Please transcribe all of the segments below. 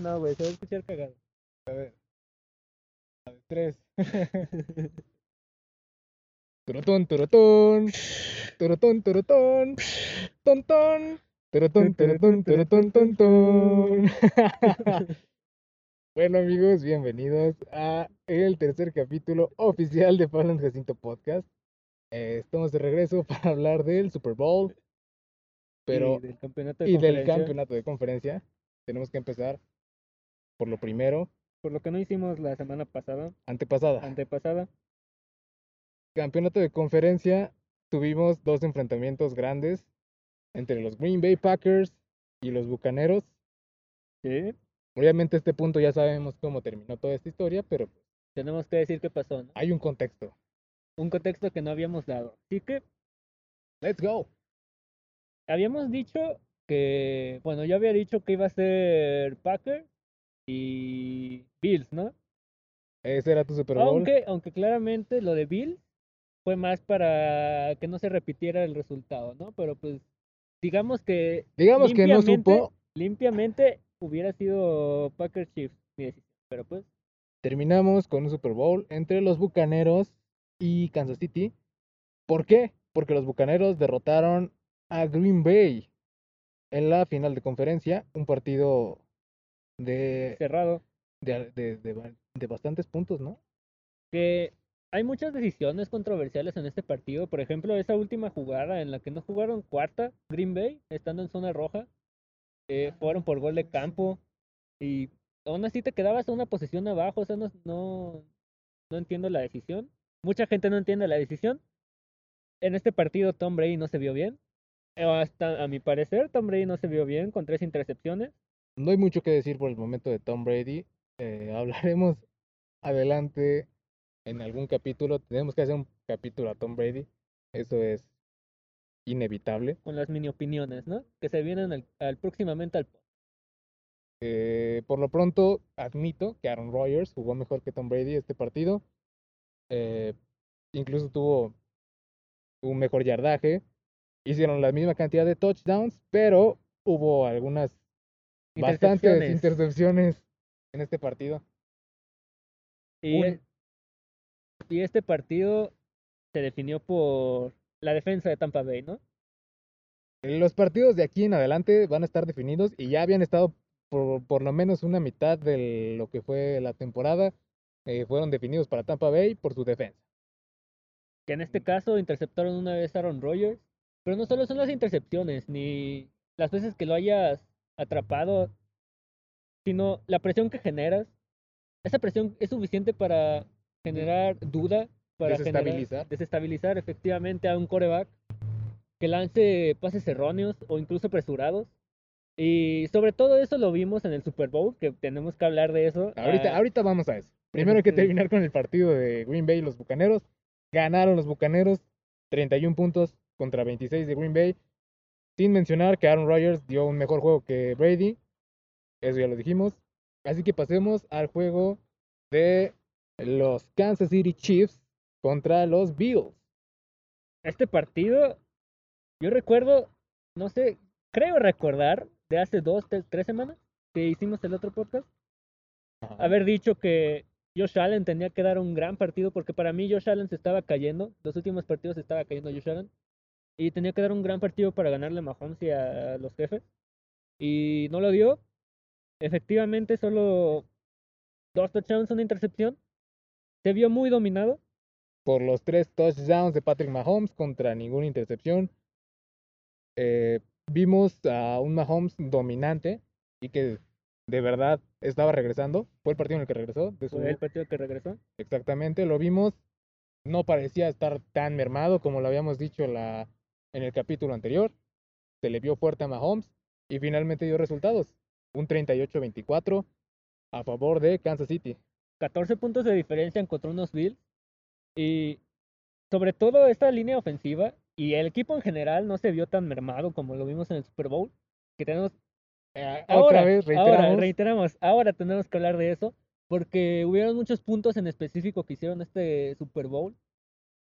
No, güey, se va a escuchar cagado. A ver. A ver, tres. Turotón, turotón. Turotón, turotón. Tontón. Turotón, turotón, turotón, tontón. Bueno amigos, bienvenidos a el tercer capítulo oficial de Pablo Jacinto Podcast. Eh, estamos de regreso para hablar del Super Bowl, pero Y del campeonato de y del conferencia, campeonato de conferencia. Tenemos que empezar por lo primero, Por lo que no hicimos la semana pasada, antepasada. antepasada. Campeonato de conferencia, tuvimos dos enfrentamientos grandes entre los Green Bay Packers y los Bucaneros. Sí. Obviamente a este punto ya sabemos cómo terminó toda esta historia, pero Tenemos que decir qué pasó, ¿no? hay un contexto. Un contexto que no habíamos dado. Así que Let's go. habíamos dicho que, bueno, yo había dicho que iba a ser Packers y Bills, ¿no? Ese era tu Super Bowl. Aunque, aunque claramente lo de Bills fue más para que no se repitiera el resultado, ¿no? Pero pues, digamos que Digamos que no supo. limpiamente hubiera sido Packers Chiefs mi decisión. Pero pues, Terminamos con un Super Bowl entre los Bucaneros y Kansas City. ¿Por qué? Porque los Bucaneros derrotaron a Green Bay en la final de conferencia, un partido de, cerrado. de, de- de de bastantes puntos, ¿no? que hay muchas decisiones controversiales en este partido. Por ejemplo, esa última jugada en la que no jugaron cuarta, Green Bay, estando en zona roja, eh, jugaron por gol de campo y aún así te quedabas a una posición abajo. O sea, no, no, no entiendo la decisión. Mucha gente no entiende la decisión. En este partido Tom Brady no se vio bien. Hasta a mi parecer, Tom Brady no se vio bien con tres intercepciones. No hay mucho que decir por el momento de Tom Brady. eh, hablaremos adelante en algún capítulo. Tenemos que hacer un capítulo a Tom Brady. Eso es inevitable. Con las mini opiniones, ¿no? Que se vienen al, al- próximamente al Eh, por lo pronto, admito que Aaron Rodgers jugó mejor que Tom Brady este partido. Eh, incluso tuvo un mejor yardaje. Hicieron la misma cantidad de touchdowns, pero hubo algunas bastantes intercepciones. en este partido. Y, Un- e- y este partido se definió por la defensa de Tampa Bay, ¿no? Los partidos de aquí en adelante van a estar definidos y ya habían estado por, por lo menos una mitad de lo que fue la temporada. eh, fueron definidos para Tampa Bay por su defensa. Que en este caso interceptaron una vez a Aaron Rodgers. Pero no solo son las intercepciones, ni las veces que lo hayas atrapado, sino la presión que generas. Esa presión es suficiente para generar duda, para generar- Desestabilizar. desestabilizar efectivamente a un coreback que lance pases erróneos o incluso apresurados. Y sobre todo eso lo vimos en el Super Bowl, que tenemos que hablar de eso. Ahorita, Ah, ahorita vamos a eso. Primero hay que terminar con el partido de Green Bay y los Bucaneros. Ganaron los Bucaneros 31 puntos contra 26 de Green Bay. Sin mencionar que Aaron Rodgers dio un mejor juego que Brady. Eso ya lo dijimos. Así que pasemos al juego de los Kansas City Chiefs contra los Bills. Este partido, yo recuerdo, no sé, creo recordar de hace dos, tres, tres semanas que hicimos el otro podcast, Ajá. haber dicho que Josh Allen tenía que dar un gran partido porque para mí Josh Allen se estaba cayendo, los últimos partidos se estaba cayendo Josh Allen y tenía que dar un gran partido para ganarle a Mahomes y a los jefes y no lo dio. Efectivamente, solo dos touchdowns, una intercepción. Se vio muy dominado. por los tres touchdowns de Patrick Mahomes contra ninguna intercepción. Eh, vimos a un Mahomes dominante y que de verdad estaba regresando. Fue el partido en el que regresó. Fue el partido que regresó. Exactamente, lo vimos. No parecía estar tan mermado como lo habíamos dicho la, en el capítulo anterior. Se le vio fuerte a Mahomes y finalmente dio resultados. Un 38-24 a favor de Kansas City. 14 puntos de diferencia contra unos Bills. Y sobre todo esta línea ofensiva y el equipo en general no se vio tan mermado como lo vimos en el Super Bowl. Que tenemos. Eh, Ahora, otra vez, ahora, reiteramos. reiteramos, ahora tenemos que hablar de eso. Porque hubieron muchos puntos en específico que hicieron este Super Bowl.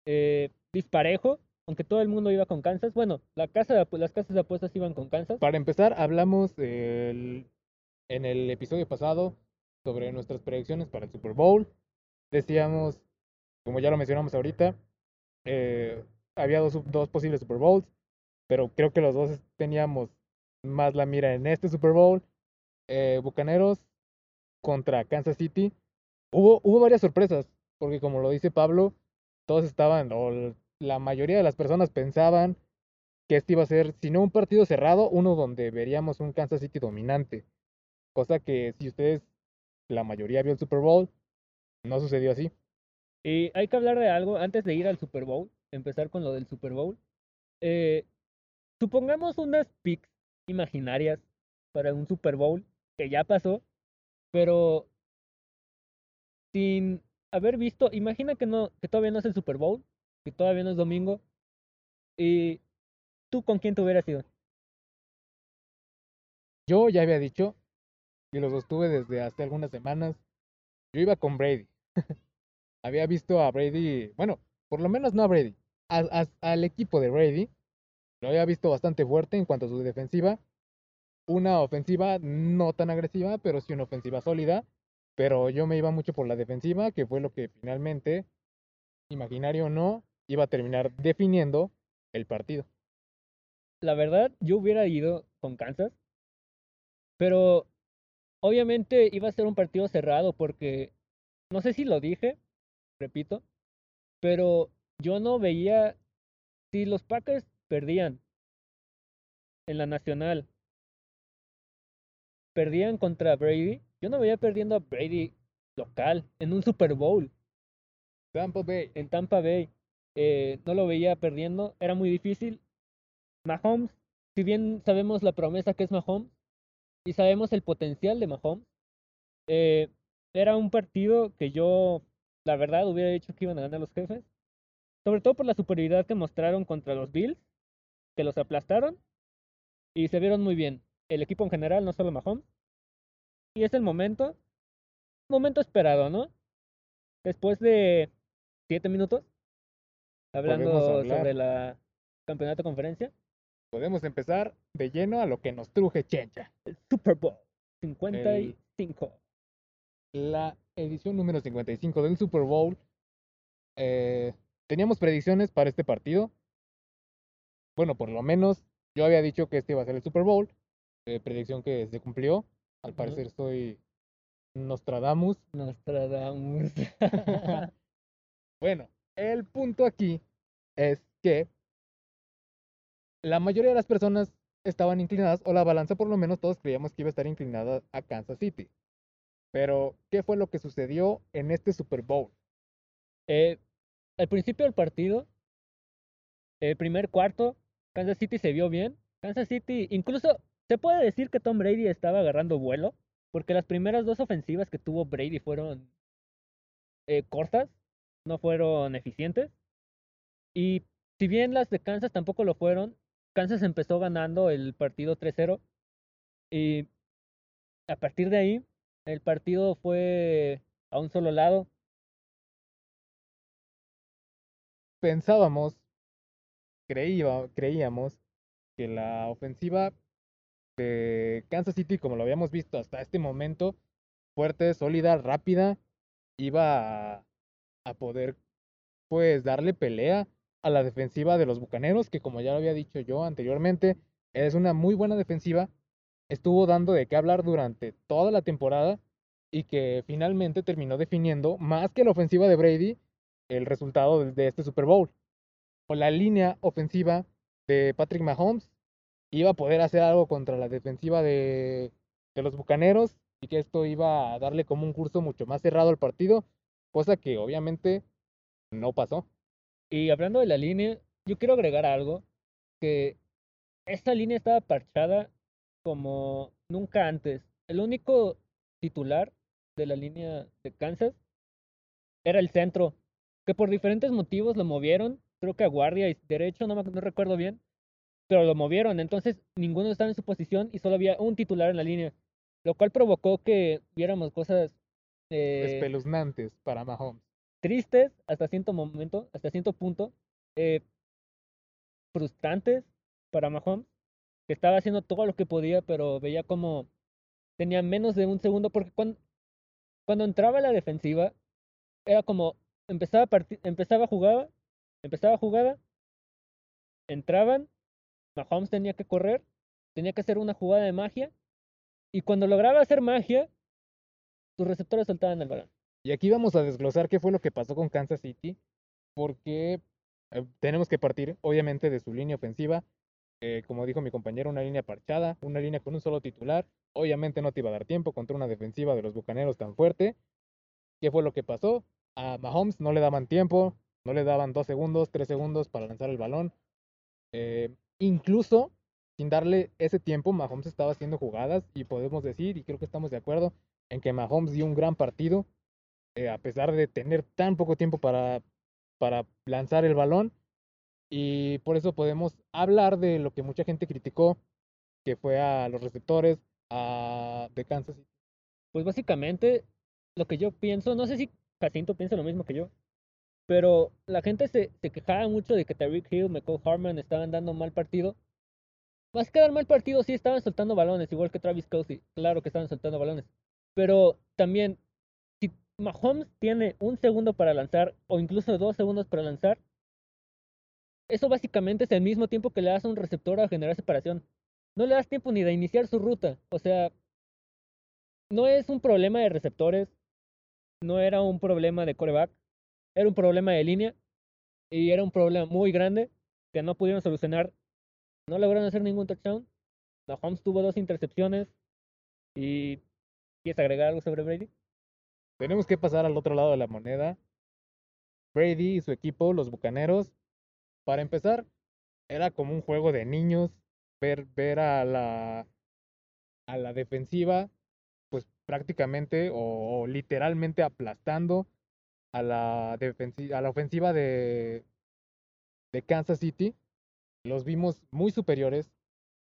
Eh, disparejo, aunque todo el mundo iba con Kansas. Bueno, las casas de apuestas iban con Kansas. Para empezar, hablamos en el episodio pasado sobre nuestras predicciones para el Super Bowl. Decíamos, como ya lo mencionamos ahorita, eh, había dos, posibles Super Bowls, pero creo que los dos teníamos más la mira en este Super Bowl. Eh, Bucaneros contra Kansas City. Hubo, varias sorpresas, porque como lo dice Pablo, todos estaban, la mayoría de las personas pensaban que este iba a ser, si no un partido cerrado, uno donde veríamos un Kansas City dominante. Cosa que si ustedes, la mayoría vio el Super Bowl, no sucedió así. Y hay que hablar de algo antes de ir al Super Bowl, empezar con lo del Super Bowl. Eh, supongamos unas picks imaginarias para un Super Bowl que ya pasó, pero sin haber visto, imagina que no, que todavía no es el Super Bowl, que todavía no es domingo, y tú con quién te hubieras ido. Yo ya había dicho, y lo sostuve desde hace algunas semanas, yo iba con Brady. había visto a Brady, bueno, por lo menos no a Brady, al equipo de Brady, lo había visto bastante fuerte en cuanto a su defensiva. Una ofensiva no tan agresiva, pero sí una ofensiva sólida. Pero yo me iba mucho por la defensiva, que fue lo que finalmente, imaginario o no, iba a terminar definiendo el partido. La verdad, yo hubiera ido con Kansas, pero obviamente iba a ser un partido cerrado porque, no sé si lo dije, repito, pero yo no veía si los Packers perdían en la nacional, perdían contra Brady, yo no veía perdiendo a Brady local en un Super Bowl. Tampa Bay. En Tampa Bay. Eh, no lo veía perdiendo, era muy difícil. Mahomes, si bien sabemos la promesa que es Mahomes y sabemos el potencial de Mahomes, eh, era un partido que yo, la verdad, hubiera dicho que iban a ganar los jefes. Sobre todo por la superioridad que mostraron contra los Bills, que los aplastaron y se vieron muy bien. El equipo en general, no solo Mahomes. Y es el momento, momento esperado, ¿no? Después de siete minutos, hablando sobre la campeonato conferencia. Podemos empezar de lleno a lo que nos truje Chencha. El Super Bowl 55. la edición número 55 del Super Bowl. Eh, teníamos predicciones para este partido. Bueno, por lo menos yo había dicho que este iba a ser el Super Bowl. Eh, predicción que se cumplió. Al parecer soy Nostradamus. Nostradamus. bueno, el punto aquí es que la mayoría de las personas estaban inclinadas, o la balanza por lo menos todos creíamos que iba a estar inclinada a Kansas City. Pero, ¿qué fue lo que sucedió en este Super Bowl? Eh, al principio del partido, el primer cuarto, Kansas City se vio bien. Kansas City, incluso se puede decir que Tom Brady estaba agarrando vuelo, porque las primeras dos ofensivas que tuvo Brady fueron eh, cortas, no fueron eficientes. Y si bien las de Kansas tampoco lo fueron, Kansas empezó ganando el partido 3-0. Y a partir de ahí, el partido fue a un solo lado. pensábamos, creía, creíamos que la ofensiva de Kansas City, como lo habíamos visto hasta este momento, fuerte, sólida, rápida, iba a, a poder pues darle pelea a la defensiva de los Bucaneros, que como ya lo había dicho yo anteriormente, es una muy buena defensiva, estuvo dando de qué hablar durante toda la temporada y que finalmente terminó definiendo más que la ofensiva de Brady el resultado de este Super Bowl. O la línea ofensiva de Patrick Mahomes iba a poder hacer algo contra la defensiva de, de los Bucaneros y que esto iba a darle como un curso mucho más cerrado al partido, cosa que obviamente no pasó. Y hablando de la línea, yo quiero agregar algo, que esta línea estaba parchada como nunca antes. El único titular de la línea de Kansas era el centro que por diferentes motivos lo movieron, creo que a guardia y derecho, no, me, recuerdo bien, pero lo movieron, entonces ninguno estaba en su posición y solo había un titular en la línea, lo cual provocó que viéramos cosas eh, espeluznantes para Mahomes. Tristes hasta cierto momento, hasta cierto punto, eh, frustrantes para Mahomes, que estaba haciendo todo lo que podía, pero veía como tenía menos de un segundo, porque cuando, cuando entraba la defensiva, era como, empezaba, empezaba jugada, empezaba jugada, entraban, Mahomes tenía que correr, tenía que hacer una jugada de magia, y cuando lograba hacer magia, sus receptores soltaban el balón. Y aquí vamos a desglosar qué fue lo que pasó con Kansas City, porque eh, tenemos que partir, obviamente, de su línea ofensiva. Eh, como dijo mi compañero, una línea parchada, una línea con un solo titular. Obviamente no te iba a dar tiempo contra una defensiva de los Bucaneros tan fuerte. ¿Qué fue lo que pasó? A Mahomes no le daban tiempo, no le daban dos segundos, tres segundos para lanzar el balón. Eh, incluso sin darle ese tiempo, Mahomes estaba haciendo jugadas y podemos decir, y creo que estamos de acuerdo, en que Mahomes dio un gran partido, eh, a pesar de tener tan poco tiempo para, para lanzar el balón. Y por eso podemos hablar de lo que mucha gente criticó, que fue a los receptores de Kansas. Pues básicamente lo que yo pienso, no sé si Jacinto piensa lo mismo que yo, pero la gente se, se quejaba mucho de que Tariq Hill, McCall Harman estaban dando mal partido. Más que dar mal partido, sí estaban soltando balones, igual que Travis Kelsey. Claro que estaban soltando balones. Pero también, si Mahomes tiene un segundo para lanzar, o incluso dos segundos para lanzar, eso básicamente es el mismo tiempo que le das a un receptor a generar separación. No le das tiempo ni de iniciar su ruta. O sea, no es un problema de receptores, no era un problema de coreback, era un problema de línea y era un problema muy grande que no pudieron solucionar no lograron hacer ningún touchdown. Mahomes tuvo dos intercepciones. ¿Y quieres agregar algo sobre Brady? Tenemos que pasar al otro lado de la moneda. Brady y su equipo, los Bucaneros, para empezar, era como un juego de niños ver, ver a la a la defensiva, pues prácticamente o, literalmente aplastando a la, a la ofensiva de, de Kansas City los vimos muy superiores.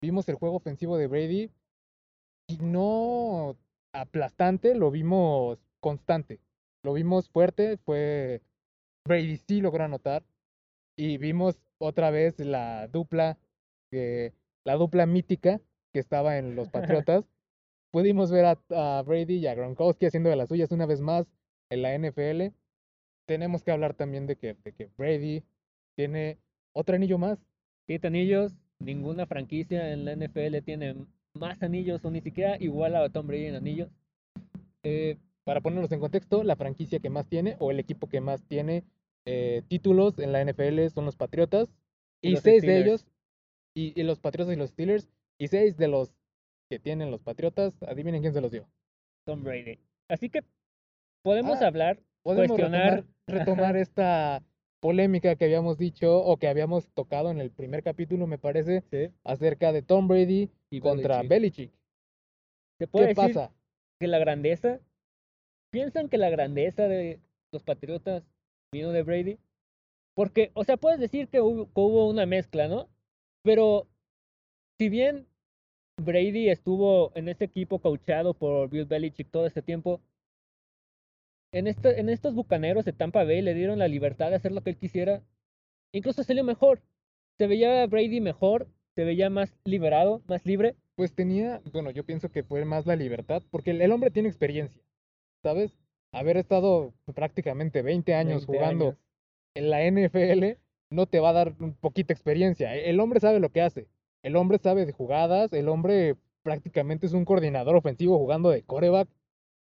Vimos el juego ofensivo de Brady y no aplastante, lo vimos constante. Lo vimos fuerte, fue Brady sí logró anotar y vimos otra vez la dupla la dupla mítica que estaba en los Patriotas. Pudimos ver a, Brady y a Gronkowski haciendo de las suyas una vez más en la NFL. Tenemos que hablar también de que, de que Brady tiene otro anillo más siete anillos, ninguna franquicia en la NFL tiene más anillos o ni siquiera igual a Tom Brady en anillos. Eh, para ponerlos en contexto, la franquicia que más tiene o el equipo que más tiene eh, títulos en la NFL son los Patriotas. Y, seis de ellos, y, los Patriotas y los Steelers, y seis de los que tienen los Patriotas, adivinen quién se los dio. Tom Brady. Así que podemos ah, hablar, cuestionar. retomar esta polémica que habíamos dicho o que habíamos tocado en el primer capítulo, me parece, acerca de Tom Brady y contra Belichick. ¿Se puede ¿Qué decir pasa? Que la grandeza, piensan que la grandeza de los Patriotas vino de Brady. Porque, o sea, puedes decir que hubo, que hubo una mezcla, ¿no? Pero, si bien Brady estuvo en ese equipo coachado por Bill Belichick todo este tiempo, en, este, en estos bucaneros de Tampa Bay le dieron la libertad de hacer lo que él quisiera. Incluso salió mejor. Se veía Brady mejor, se veía más liberado, más libre. Pues tenía, bueno, yo pienso que fue más la libertad, porque el, hombre tiene experiencia, ¿sabes? Haber estado prácticamente 20 años jugando en la NFL no te va a dar un poquita experiencia. El hombre sabe lo que hace. El hombre sabe de jugadas, el hombre prácticamente es un coordinador ofensivo jugando de coreback.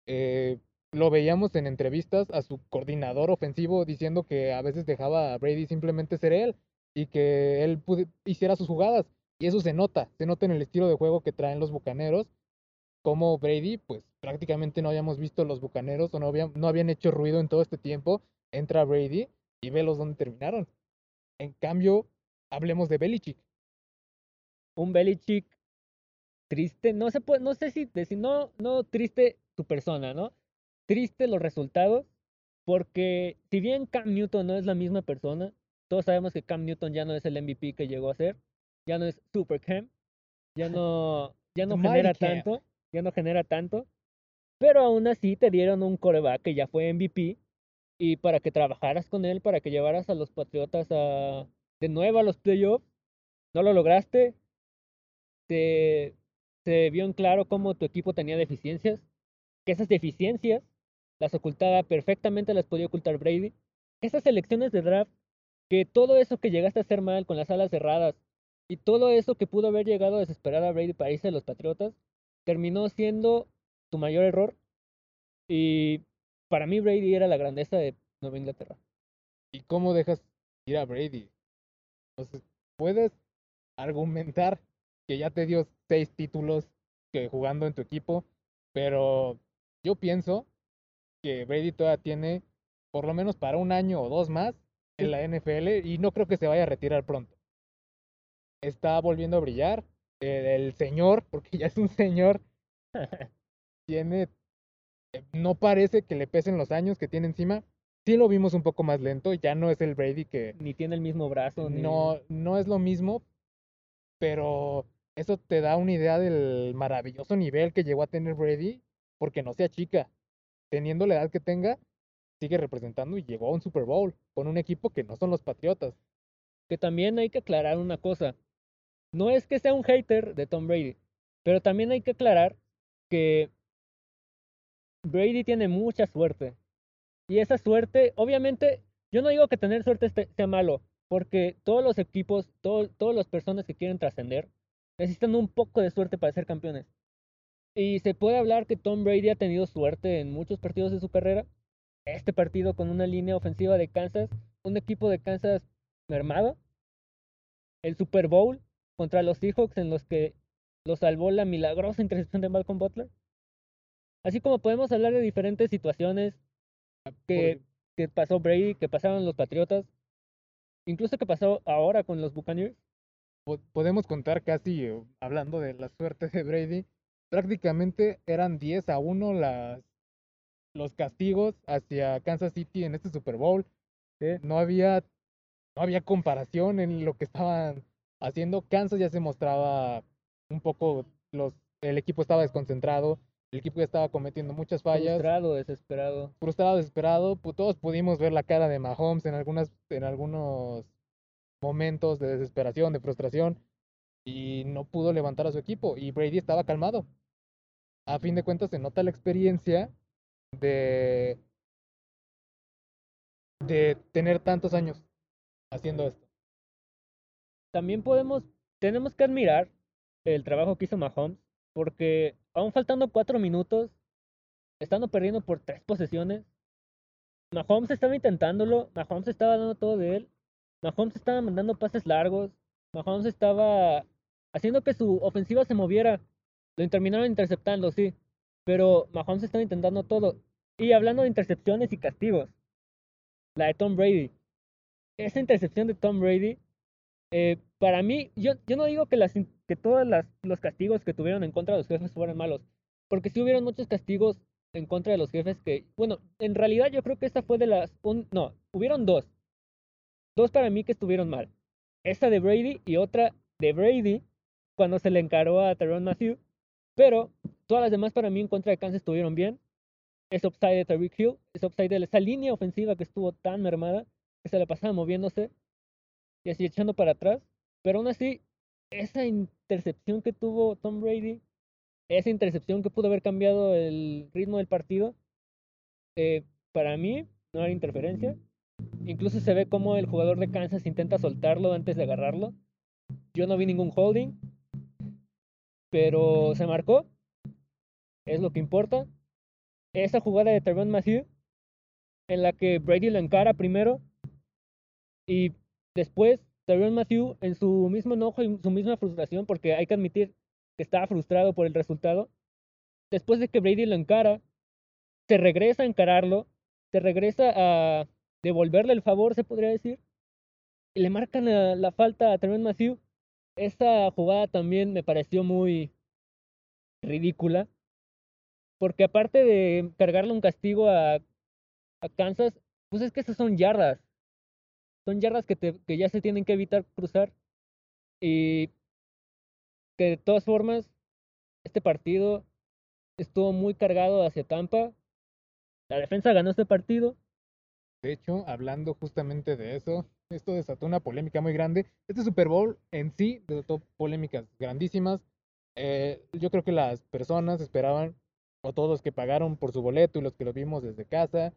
Eh, lo veíamos en entrevistas a su coordinador ofensivo diciendo que a veces dejaba a Brady simplemente ser él y que él hiciera sus jugadas. Y eso se nota, se nota en el estilo de juego que traen los Bucaneros. Como Brady, pues prácticamente no habíamos visto los Bucaneros o no habían, no habían hecho ruido en todo este tiempo. Entra Brady y velos donde terminaron. En cambio, hablemos de Belichick. Un Belichick triste, no se puede, no sé si decir, no, no triste su persona, ¿no? Triste los resultados, porque si bien Cam Newton no es la misma persona, todos sabemos que Cam Newton ya no es el MVP que llegó a ser, ya no es Super Cam, ya no, ya no genera tanto, ya no genera tanto, pero aún así te dieron un coreback que ya fue MVP y para que trabajaras con él, para que llevaras a los Patriotas a, de nuevo a los playoffs, no lo lograste, te, se vio en claro cómo tu equipo tenía deficiencias, que esas deficiencias las ocultaba perfectamente, las podía ocultar Brady. Esas elecciones de draft, que todo eso que llegaste a hacer mal con las alas cerradas y todo eso que pudo haber llegado a desesperar a Brady para irse a los Patriotas, terminó siendo tu mayor error. Y para mí Brady era la grandeza de Nueva Inglaterra. ¿Y cómo dejas ir a Brady? Entonces, puedes argumentar que ya te dio seis títulos que jugando en tu equipo, pero yo pienso que Brady todavía tiene por lo menos para un año o dos más en la NFL y no creo que se vaya a retirar pronto. Está volviendo a brillar. Eh, el señor, porque ya es un señor, tiene, eh, no parece que le pesen los años que tiene encima. Sí lo vimos un poco más lento, ya no es el Brady que... Ni tiene el mismo brazo. Ni... No, no es lo mismo, pero eso te da una idea del maravilloso nivel que llegó a tener Brady, porque no sea chica. Teniendo la edad que tenga, sigue representando y llegó a un Super Bowl con un equipo que no son los Patriotas. Que también hay que aclarar una cosa. No es que sea un hater de Tom Brady, pero también hay que aclarar que Brady tiene mucha suerte. Y esa suerte, obviamente, yo no digo que tener suerte sea malo, porque todos los equipos, todas las personas que quieren trascender, necesitan un poco de suerte para ser campeones. Y se puede hablar que Tom Brady ha tenido suerte en muchos partidos de su carrera. Este partido con una línea ofensiva de Kansas, un equipo de Kansas mermado. El Super Bowl contra los Seahawks en los que lo salvó la milagrosa intercepción de Malcolm Butler. Así como podemos hablar de diferentes situaciones que, que pasó Brady, que pasaron los Patriotas, incluso que pasó ahora con los Buccaneers. Podemos contar casi, eh, hablando de la suerte de Brady, prácticamente eran 10 a 1 las, los castigos hacia Kansas City en este Super Bowl. No, había, no había comparación en lo que estaban haciendo. Kansas ya se mostraba un poco, los, el equipo estaba desconcentrado, el equipo ya estaba cometiendo muchas fallas. Frustrado, desesperado. Frustrado, desesperado. todos pudimos ver la cara de Mahomes en, algunas, en algunos momentos de desesperación, de frustración, y no pudo levantar a su equipo. Y Brady estaba calmado. A fin de cuentas, se nota la experiencia de, de tener tantos años haciendo esto. También podemos, tenemos que admirar el trabajo que hizo Mahomes, porque aún faltando cuatro minutos, estando perdiendo por tres posesiones, Mahomes estaba intentándolo, Mahomes estaba dando todo de él, Mahomes estaba mandando pases largos, Mahomes estaba haciendo que su ofensiva se moviera, lo terminaron interceptando, sí, pero Mahomes estaba intentando todo. Y hablando de intercepciones y castigos, la de Tom Brady, esa intercepción de Tom Brady, eh, para mí, yo, yo no digo que, las, que todos los castigos que tuvieron en contra de los jefes fueran malos, porque sí hubieron muchos castigos en contra de los jefes que, bueno, en realidad yo creo que esta fue de las, un, no, hubieron dos, dos para mí que estuvieron mal, esta de Brady y otra de Brady cuando se le encaró a Tyrone Matthew, pero todas las demás para mí en contra de Kansas estuvieron bien, ese upside de Tariq Hill, ese upside de esa línea ofensiva que estuvo tan mermada, que se la pasaba moviéndose y así echando para atrás, pero aún así, esa intercepción que tuvo Tom Brady, esa intercepción que pudo haber cambiado el ritmo del partido, eh, para mí no era interferencia. Incluso se ve como el jugador de Kansas intenta soltarlo antes de agarrarlo. Yo no vi ningún holding, pero se marcó. Es lo que importa. Esa jugada de Terron Matthew, en la que Brady lo encara primero y después Tyron Matthew, en su mismo enojo y su misma frustración, porque hay que admitir que estaba frustrado por el resultado, después de que Brady lo encara, se regresa a encararlo, se regresa a devolverle el favor, se podría decir, y le marcan la, falta a Tyron Matthew. Esa jugada también me pareció muy ridícula, porque aparte de cargarle un castigo a, a Kansas, pues es que esas son yardas son yardas que, te, que ya se tienen que evitar cruzar y que de todas formas este partido estuvo muy cargado hacia Tampa. La defensa ganó este partido. De hecho, hablando justamente de eso, esto desató una polémica muy grande. Este Super Bowl en sí desató polémicas grandísimas. Eh, yo creo que las personas esperaban, o todos los que pagaron por su boleto y los que lo vimos desde casa,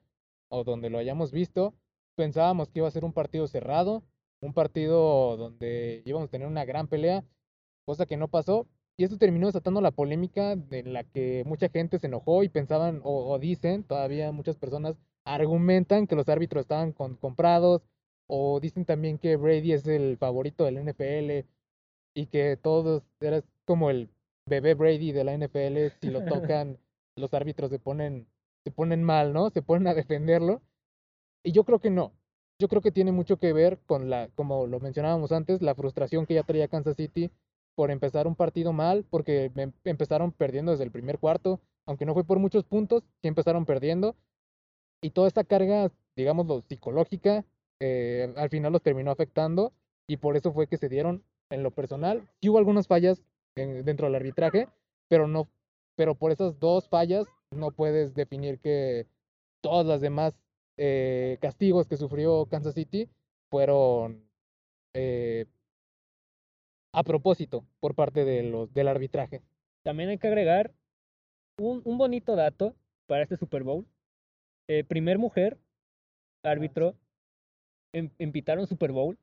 o donde lo hayamos visto, pensábamos que iba a ser un partido cerrado, un partido donde íbamos a tener una gran pelea, cosa que no pasó. Y eso terminó desatando la polémica en la que mucha gente se enojó y pensaban, o, dicen, todavía muchas personas argumentan que los árbitros estaban comprados, o dicen también que Brady es el favorito del NFL y que todos eras como el bebé Brady de la NFL, si lo tocan, los árbitros se ponen, se ponen mal, ¿no? Se ponen a defenderlo. Y yo creo que no. Yo creo que tiene mucho que ver con la, como lo mencionábamos antes, la frustración que ya traía Kansas City por empezar un partido mal, porque em, empezaron perdiendo desde el primer cuarto, aunque no fue por muchos puntos, sí empezaron perdiendo. Y toda esta carga, digamos, lo psicológica, eh, al final los terminó afectando y por eso fue que se dieron en lo personal. Sí hubo algunas fallas dentro del arbitraje, pero no, pero por esas dos fallas no puedes definir que todas las demás eh, castigos que sufrió Kansas City fueron eh, a propósito por parte de los, del arbitraje. También hay que agregar un, un bonito dato para este Super Bowl. Eh, primer mujer árbitro en, en Super Bowl.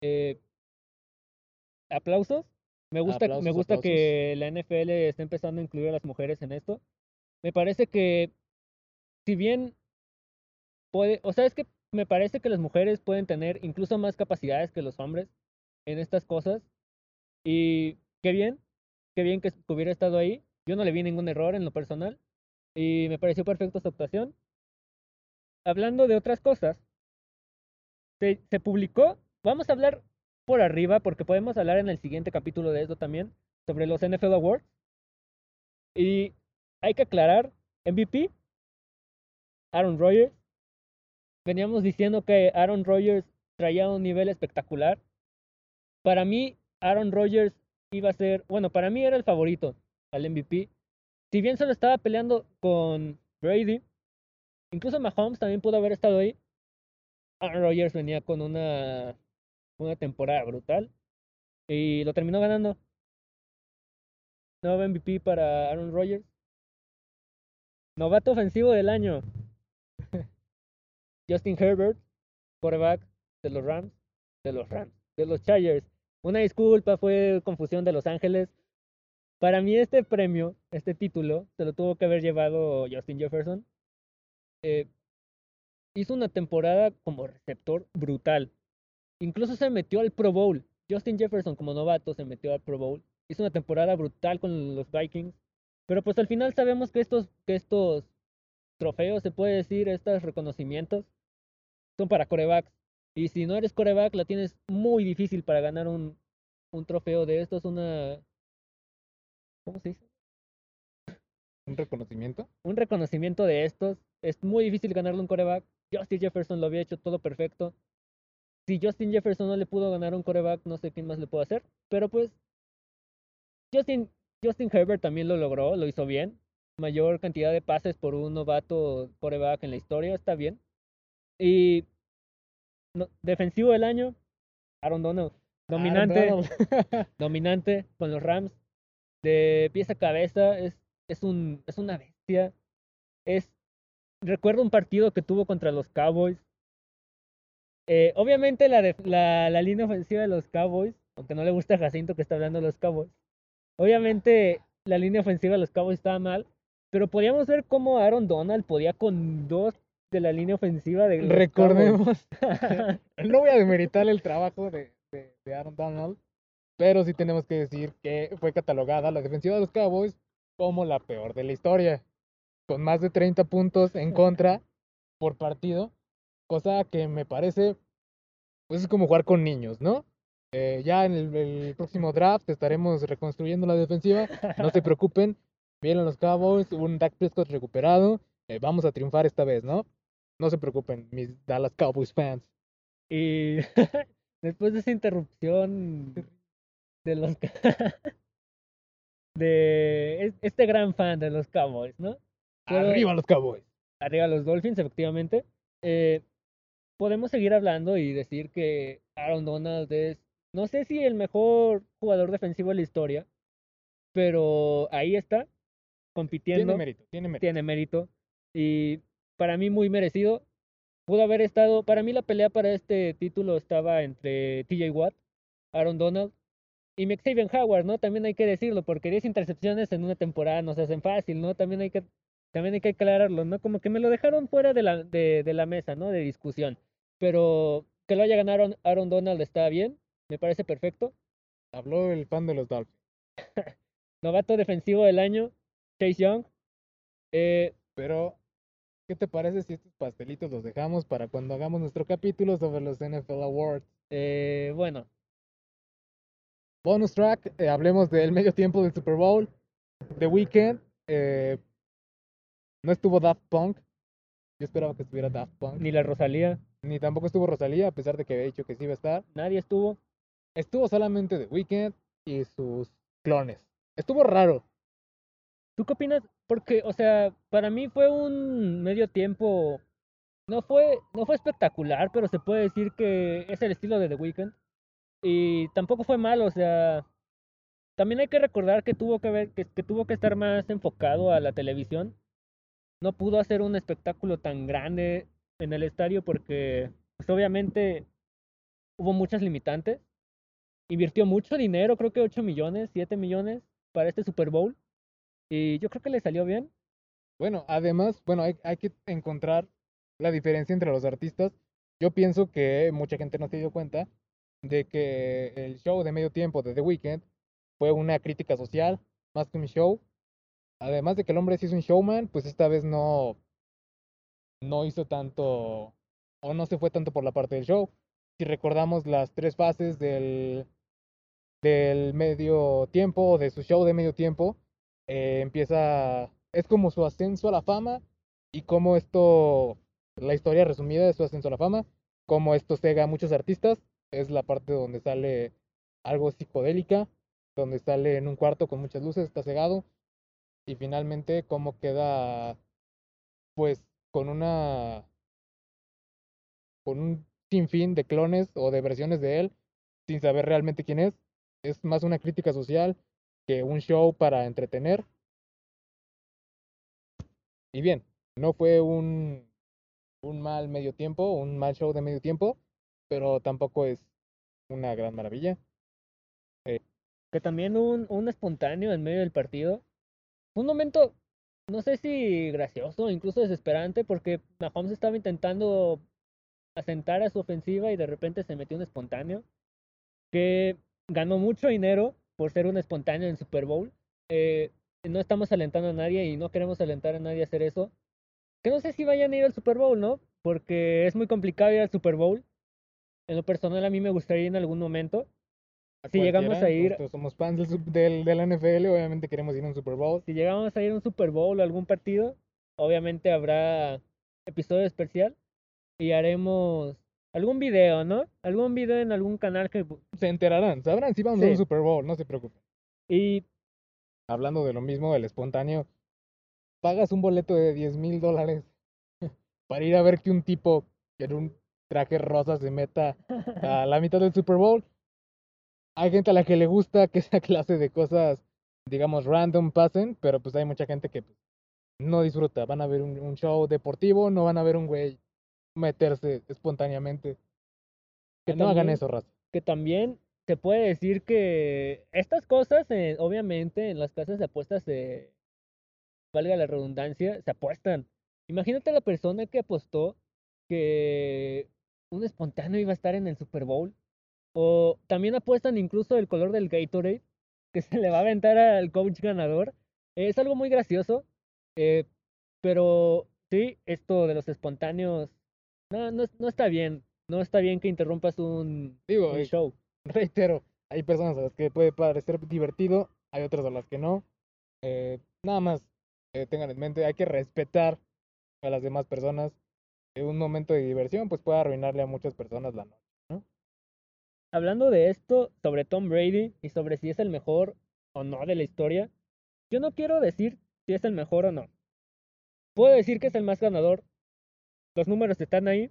Eh, aplausos. Me gusta, me gusta que la NFL esté empezando a incluir a las mujeres en esto. Me parece que, si bien puede, o sea, es que me parece que las mujeres pueden tener incluso más capacidades que los hombres en estas cosas. Y qué bien, qué bien que hubiera estado ahí. Yo no le vi ningún error en lo personal. Y me pareció perfecta su actuación. Hablando de otras cosas, se, publicó, vamos a hablar por arriba, porque podemos hablar en el siguiente capítulo de esto también, sobre los NFL Awards. Y hay que aclarar, MVP, Aaron Rodgers. Veníamos diciendo que Aaron Rodgers traía un nivel espectacular. Para mí, Aaron Rodgers iba a ser, bueno, para mí era el favorito al MVP. Si bien solo estaba peleando con Brady, incluso Mahomes también pudo haber estado ahí. Aaron Rodgers venía con una una temporada brutal. Y lo terminó ganando. Nuevo MVP para Aaron Rodgers. Novato ofensivo del año. Justin Herbert, quarterback de los Rams, de los Rams, de los Chargers. Una disculpa, fue confusión de Los Ángeles. Para mí este premio, este título, se lo tuvo que haber llevado Justin Jefferson. Eh, hizo una temporada como receptor brutal. Incluso se metió al Pro Bowl. Justin Jefferson como novato se metió al Pro Bowl. Hizo una temporada brutal con los Vikings. Pero pues al final sabemos que estos, que estos trofeos, se puede decir, estos reconocimientos, son para corebacks. Y si no eres coreback, la tienes muy difícil para ganar un, un trofeo de estos, una... ¿Cómo se dice? ¿Un reconocimiento? Un reconocimiento de estos. Es muy difícil ganarle un coreback. Justin Jefferson lo había hecho todo perfecto si Justin Jefferson no le pudo ganar un coreback, no sé quién más le puede hacer. Pero pues, Justin, Justin Herbert también lo logró, lo hizo bien. Mayor cantidad de pases por un novato coreback en la historia, está bien. Y defensivo del año, Aaron Donald. Dominante, dominante con los Rams. De pieza a cabeza, es, es, un, es una bestia. Es, recuerdo un partido que tuvo contra los Cowboys. Eh, obviamente la, la, la, línea ofensiva de los Cowboys, aunque no le gusta a Jacinto que está hablando de los Cowboys, obviamente la línea ofensiva de los Cowboys estaba mal, pero podíamos ver cómo Aaron Donald podía con dos de la línea ofensiva de los Recordemos, no voy a demeritar el trabajo de, de, de Aaron Donald, pero sí tenemos que decir que fue catalogada la defensiva de los Cowboys como la peor de la historia, con más de 30 puntos en contra por partido Cosa que me parece, pues es como jugar con niños, ¿no? Eh, ya en el, próximo draft estaremos reconstruyendo la defensiva. No se preocupen. Vienen los Cowboys, un Dak Prescott recuperado. Eh, vamos a triunfar esta vez, ¿no? No se preocupen, mis Dallas Cowboys fans. Y después de esa interrupción de los de este gran fan de los Cowboys, ¿no? Arriba los Cowboys. Arriba los Dolphins, efectivamente. Eh, podemos seguir hablando y decir que Aaron Donald es, no sé si el mejor jugador defensivo de la historia, pero ahí está, compitiendo. Tiene mérito, tiene mérito. tiene mérito. Y para mí muy merecido. Pudo haber estado, para mí la pelea para este título estaba entre TJ Watt, Aaron Donald y McSavian Howard, ¿no? También hay que decirlo, porque 10 intercepciones en una temporada no se hacen fácil, ¿no? También hay que, también hay que aclararlo, ¿no? Como que me lo dejaron fuera de la, de, de la mesa, ¿no? De discusión. Pero que lo haya ganado Aaron Donald está bien, me parece perfecto. Habló el fan de los Dolphins. Novato defensivo del año, Chase Young. Eh, Pero, ¿qué te parece si estos pastelitos los dejamos para cuando hagamos nuestro capítulo sobre los NFL Awards? eh, bueno, Bonus track, eh, hablemos del medio tiempo del Super Bowl. The Weeknd. No estuvo Daft Punk. Yo esperaba que estuviera Daft Punk. ni la Rosalía, Ni tampoco estuvo Rosalía, a pesar de que había dicho que sí iba a estar. nadie estuvo. Estuvo solamente The Weeknd y sus clones. Estuvo raro. ¿Tú qué opinas? Porque, o sea, para mí fue un medio tiempo. No fue, no fue espectacular, pero se puede decir que es el estilo de The Weeknd. Y tampoco fue malo, o sea. También hay que recordar que tuvo que ver, que, que tuvo que estar más enfocado a la televisión. No pudo hacer un espectáculo tan grande en el estadio porque, pues obviamente, hubo muchas limitantes. Invirtió mucho dinero, creo que 8 millones, 7 millones para este Super Bowl. Y yo creo que le salió bien. Bueno, además, bueno, hay, hay que encontrar la diferencia entre los artistas. Yo pienso que mucha gente no se dio cuenta de que el show de medio tiempo de The Weeknd fue una crítica social más que un show. Además de que el hombre sí es un showman, pues esta vez no, no hizo tanto o no se fue tanto por la parte del show. Si recordamos las tres fases del, del medio tiempo, de su show de medio tiempo, eh, empieza, es como su ascenso a la fama y cómo esto, la historia resumida de su ascenso a la fama, cómo esto cega a muchos artistas, es la parte donde sale algo psicodélica, donde sale en un cuarto con muchas luces, está cegado, y finalmente cómo queda, pues, con una, con un sinfín de clones o de versiones de él, sin saber realmente quién es, es más una crítica social que un show para entretener. Y bien, no fue un, un mal medio tiempo, un mal show de medio tiempo, pero tampoco es una gran maravilla. Que también un, un espontáneo en medio del partido. Un momento, no sé si gracioso, incluso desesperante, porque Mahomes estaba intentando asentar a su ofensiva y de repente se metió un espontáneo. Que ganó mucho dinero por ser un espontáneo en Super Bowl. Eh, no estamos alentando a nadie y no queremos alentar a nadie a hacer eso. Que no sé si vayan a ir al Super Bowl, ¿no? Porque es muy complicado ir al Super Bowl. En lo personal a mí me gustaría ir en algún momento. A Si llegamos a ir- nosotros somos fans del, del, de la NFL, obviamente queremos ir a un Super Bowl. Si llegamos a ir a un Super Bowl o algún partido, obviamente habrá episodio especial y haremos algún video, ¿no? Algún video en algún canal que... Se enterarán, sabrán si vamos a Sí. un Super Bowl, no se preocupen. Y Hablando de lo mismo, del espontáneo, pagas un boleto de 10 mil dólares para ir a ver que un tipo en un traje rosa se meta a la mitad del Super Bowl. Hay gente a la que le gusta que esa clase de cosas, digamos, random pasen, pero pues hay mucha gente que pues, no disfruta. Van a ver un, un show deportivo, no van a ver un güey meterse espontáneamente. Que no hagan también- eso, raza. que también se puede decir que estas cosas, eh, obviamente, en las casas de apuestas, se, valga la redundancia, se apuestan. Imagínate a la persona que apostó que un espontáneo iba a estar en el Super Bowl. O también apuestan incluso el color del Gatorade, que se le va a aventar al coach ganador. Es algo muy gracioso. eh, pero sí, esto de los espontáneos, no, no, no está bien. No está bien que interrumpas un, Digo, un eh, show. reitero, hay personas a las que puede parecer divertido, hay otras a las que no. Eh, nada más eh, tengan en mente, hay que respetar a las demás personas. Eh, un momento de diversión pues puede arruinarle a muchas personas la noche. Hablando de esto, sobre Tom Brady y sobre si es el mejor o no de la historia, yo no quiero decir si es el mejor o no. Puedo decir que es el más ganador. Los números están ahí.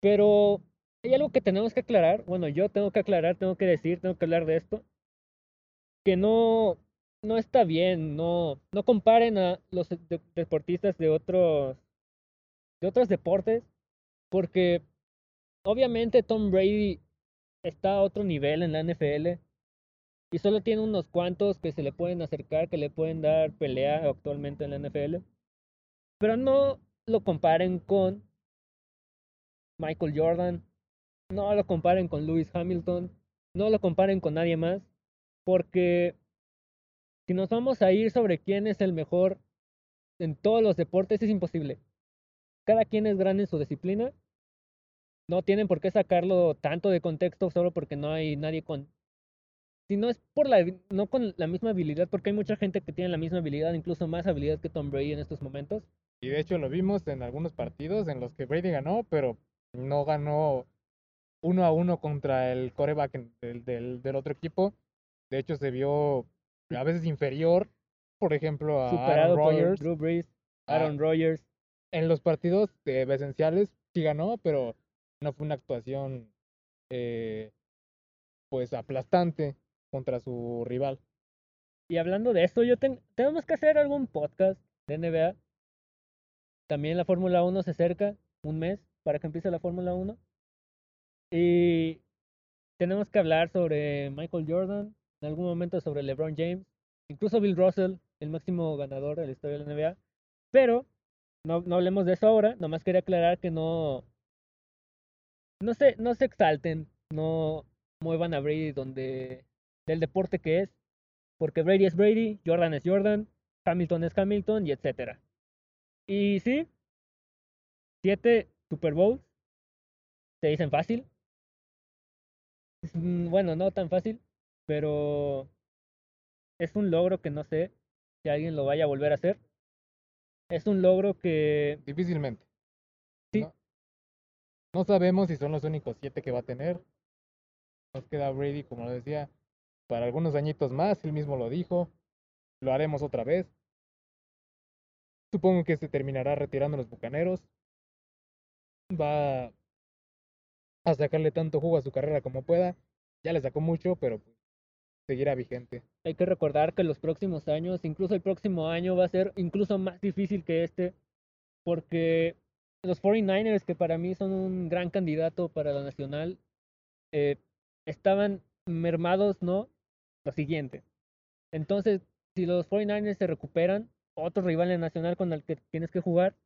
Pero hay algo que tenemos que aclarar. Bueno, yo tengo que aclarar, tengo que decir, tengo que hablar de esto. Que no, no está bien, no, no comparen a los de- deportistas de otros, de otros deportes, porque obviamente Tom Brady está a otro nivel en la NFL y solo tiene unos cuantos que se le pueden acercar, que le pueden dar pelea actualmente en la NFL, pero no lo comparen con Michael Jordan, no lo comparen con Lewis Hamilton, no lo comparen con nadie más, porque si nos vamos a ir sobre quién es el mejor en todos los deportes, es imposible. Cada quien es grande en su disciplina. No tienen por qué sacarlo tanto de contexto solo porque no hay nadie con... Si no es por la... No con la misma habilidad, porque hay mucha gente que tiene la misma habilidad, incluso más habilidad que Tom Brady en estos momentos. Y de hecho lo vimos en algunos partidos en los que Brady ganó, pero no ganó uno a uno contra el coreback del, del, del otro equipo. De hecho se vio a veces inferior, por ejemplo, a Superado Aaron Rodgers. Drew Brees, a- Aaron Rodgers. en los partidos eh, esenciales sí ganó, pero no fue una actuación eh, pues aplastante contra su rival. Y hablando de esto, yo ten- tenemos que hacer algún podcast de NBA. También la Fórmula 1 se acerca, un mes para que empiece la Fórmula 1. Y tenemos que hablar sobre Michael Jordan, en algún momento sobre LeBron James, incluso Bill Russell, el máximo ganador de la historia de la NBA. Pero no, no hablemos de eso ahora, nomás quería aclarar que no, no se, no se exalten, no muevan a Brady donde, del deporte que es, porque Brady es Brady, Jordan es Jordan, Hamilton es Hamilton y etcétera. Y sí, siete Super Bowls se dicen fácil. Mm, Bueno, no tan fácil, pero es un logro que no sé si alguien lo vaya a volver a hacer. Es un logro que Difícilmente. Sí. No, no sabemos si son los únicos siete que va a tener. Nos queda Brady, como lo decía, para algunos añitos más, él mismo lo dijo. Lo haremos otra vez. Supongo que se terminará retirando los bucaneros. Va a sacarle tanto jugo a su carrera como pueda. Ya le sacó mucho, pero pues, seguirá vigente. hay que recordar que los próximos años, incluso el próximo año, va a ser incluso más difícil que este, porque los 49ers, que para mí son un gran candidato para la nacional, eh, estaban mermados, ¿no? Lo siguiente. Entonces, si los 49ers se recuperan, otro rival en nacional con el que tienes que jugar,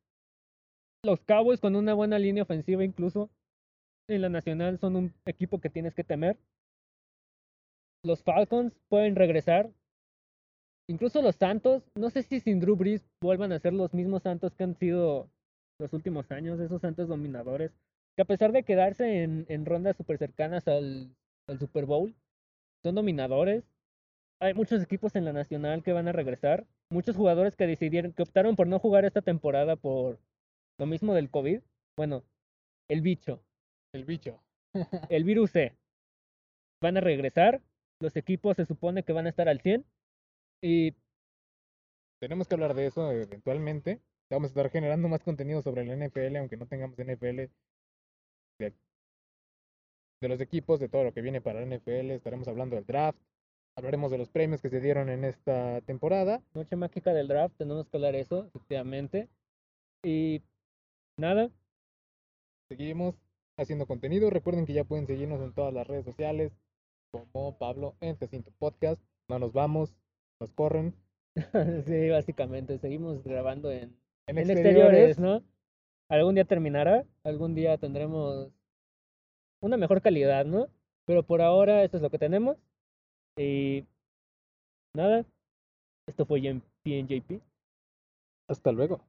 los Cowboys con una buena línea ofensiva incluso en la nacional son un equipo que tienes que temer los Falcons pueden regresar. Incluso los Santos, no sé si sin Drew Brees vuelvan a ser los mismos Santos que han sido los últimos años, esos Santos dominadores, que a pesar de quedarse en, en rondas súper cercanas al, al Super Bowl, son dominadores. Hay muchos equipos en la nacional que van a regresar, muchos jugadores que decidieron, que optaron por no jugar esta temporada por lo mismo del COVID. Bueno, el bicho, El bicho. el virus C. Van a regresar, los equipos se supone que van a estar al 100 y Tenemos que hablar de eso eventualmente. Vamos a estar generando más contenido sobre el NFL, aunque no tengamos NFL. De, de los equipos, de todo lo que viene para el NFL. Estaremos hablando del draft. Hablaremos de los premios que se dieron en esta temporada. noche mágica del draft, tenemos que hablar eso, efectivamente. Y nada, Seguimos haciendo contenido. Recuerden que ya pueden seguirnos en todas las redes sociales, como Pablo en Tecinto Podcast. No nos vamos, nos corren. sí, básicamente, seguimos grabando en, En, en exteriores, exteriores, ¿no? Algún día terminará, algún día tendremos una mejor calidad, ¿no? Pero por ahora esto es lo que tenemos. Y nada, esto fue PNJP. Hasta luego.